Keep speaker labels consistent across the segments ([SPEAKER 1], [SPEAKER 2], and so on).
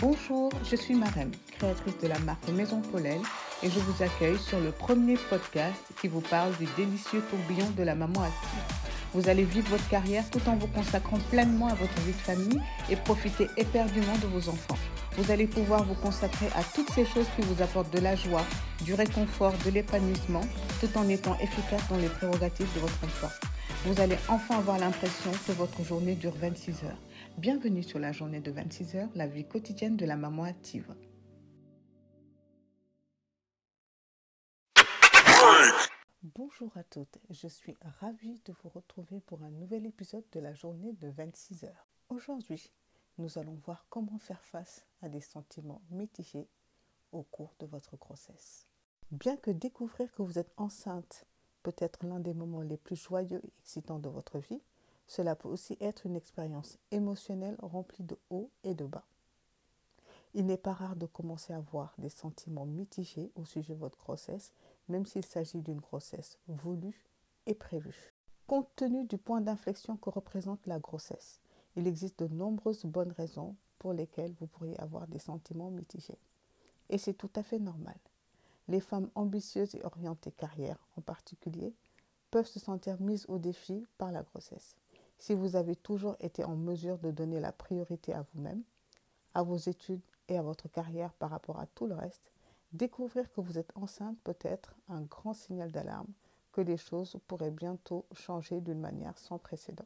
[SPEAKER 1] Bonjour, je suis Marem, créatrice de la marque Maison Paulelle et je vous accueille sur le premier podcast qui vous parle du délicieux tourbillon de la maman active. Vous allez vivre votre carrière tout en vous consacrant pleinement à votre vie de famille et profiter éperdument de vos enfants. Vous allez pouvoir vous consacrer à toutes ces choses qui vous apportent de la joie, du réconfort, de l'épanouissement, tout en étant efficace dans les prérogatives de votre emploi. Vous allez enfin avoir l'impression que votre journée dure 26 heures. Bienvenue sur la journée de 26 heures, la vie quotidienne de la maman active. Bonjour à toutes, je suis ravie de vous retrouver pour un nouvel épisode de la journée de 26 heures. Aujourd'hui, nous allons voir comment faire face à des sentiments mitigés au cours de votre grossesse. Bien que découvrir que vous êtes enceinte peut être l'un des moments les plus joyeux et excitants de votre vie, cela peut aussi être une expérience émotionnelle remplie de hauts et de bas. Il n'est pas rare de commencer à avoir des sentiments mitigés au sujet de votre grossesse, même s'il s'agit d'une grossesse voulue et prévue. Compte tenu du point d'inflexion que représente la grossesse, il existe de nombreuses bonnes raisons pour lesquelles vous pourriez avoir des sentiments mitigés. Et c'est tout à fait normal. Les femmes ambitieuses et orientées carrière en particulier peuvent se sentir mises au défi par la grossesse. Si vous avez toujours été en mesure de donner la priorité à vous-même, à vos études et à votre carrière par rapport à tout le reste, découvrir que vous êtes enceinte peut être un grand signal d'alarme que les choses pourraient bientôt changer d'une manière sans précédent.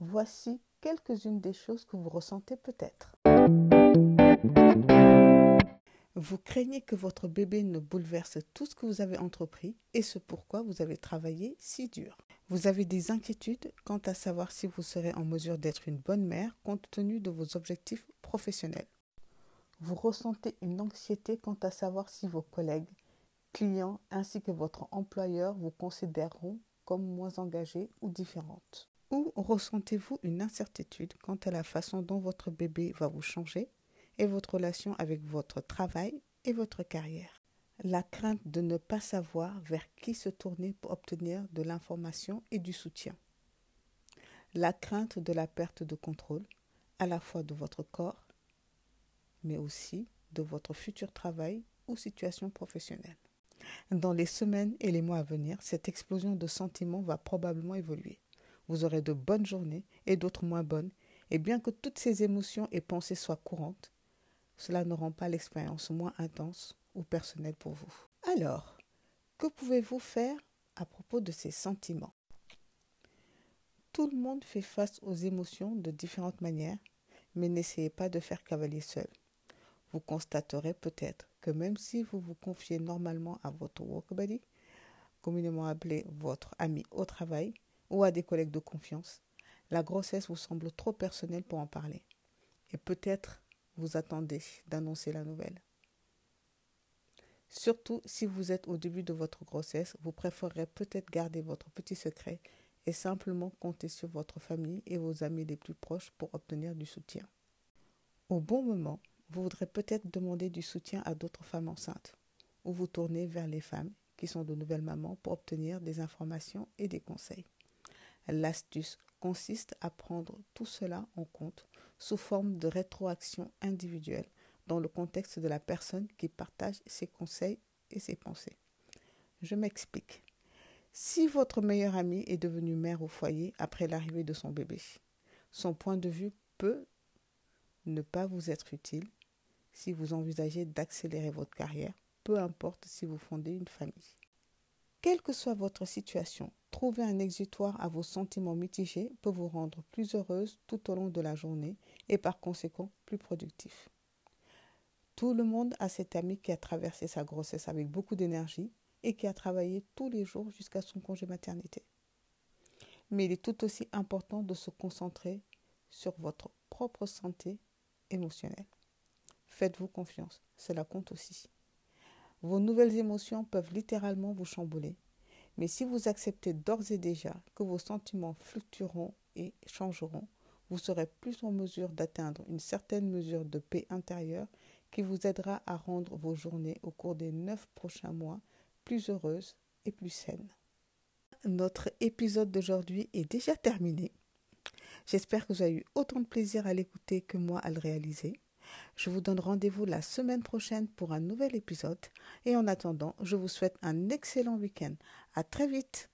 [SPEAKER 1] Voici quelques-unes des choses que vous ressentez peut-être. Vous craignez que votre bébé ne bouleverse tout ce que vous avez entrepris et ce pourquoi vous avez travaillé si dur. Vous avez des inquiétudes quant à savoir si vous serez en mesure d'être une bonne mère compte tenu de vos objectifs professionnels. Vous ressentez une anxiété quant à savoir si vos collègues, clients ainsi que votre employeur vous considéreront comme moins engagée ou différente. Ou ressentez-vous une incertitude quant à la façon dont votre bébé va vous changer et votre relation avec votre travail et votre carrière La crainte de ne pas savoir vers qui se tourner pour obtenir de l'information et du soutien. La crainte de la perte de contrôle, à la fois de votre corps, mais aussi de votre futur travail ou situation professionnelle. Dans les semaines et les mois à venir, cette explosion de sentiments va probablement évoluer. Vous aurez de bonnes journées et d'autres moins bonnes, et bien que toutes ces émotions et pensées soient courantes, cela ne rend pas l'expérience moins intense ou personnelle pour vous. Alors, que pouvez-vous faire à propos de ces sentiments? Tout le monde fait face aux émotions de différentes manières, mais n'essayez pas de faire cavalier seul. Vous constaterez peut-être que même si vous vous confiez normalement à votre work buddy, communément appelé votre ami au travail, ou à des collègues de confiance, la grossesse vous semble trop personnelle pour en parler. Et peut-être vous attendez d'annoncer la nouvelle. Surtout si vous êtes au début de votre grossesse, vous préférerez peut-être garder votre petit secret et simplement compter sur votre famille et vos amis les plus proches pour obtenir du soutien. Au bon moment, vous voudrez peut-être demander du soutien à d'autres femmes enceintes ou vous tourner vers les femmes qui sont de nouvelles mamans pour obtenir des informations et des conseils. L'astuce consiste à prendre tout cela en compte sous forme de rétroaction individuelle dans le contexte de la personne qui partage ses conseils et ses pensées. Je m'explique. Si votre meilleure amie est devenue mère au foyer après l'arrivée de son bébé, son point de vue peut ne pas vous être utile si vous envisagez d'accélérer votre carrière, peu importe si vous fondez une famille. Quelle que soit votre situation, trouver un exutoire à vos sentiments mitigés peut vous rendre plus heureuse tout au long de la journée et par conséquent plus productif. Tout le monde a cet ami qui a traversé sa grossesse avec beaucoup d'énergie et qui a travaillé tous les jours jusqu'à son congé maternité. Mais il est tout aussi important de se concentrer sur votre propre santé émotionnelle. Faites-vous confiance, cela compte aussi. Vos nouvelles émotions peuvent littéralement vous chambouler. Mais si vous acceptez d'ores et déjà que vos sentiments fluctueront et changeront, vous serez plus en mesure d'atteindre une certaine mesure de paix intérieure qui vous aidera à rendre vos journées au cours des neuf prochains mois plus heureuses et plus saines. Notre épisode d'aujourd'hui est déjà terminé. J'espère que vous avez eu autant de plaisir à l'écouter que moi à le réaliser. Je vous donne rendez-vous la semaine prochaine pour un nouvel épisode. Et en attendant, je vous souhaite un excellent week-end. À très vite.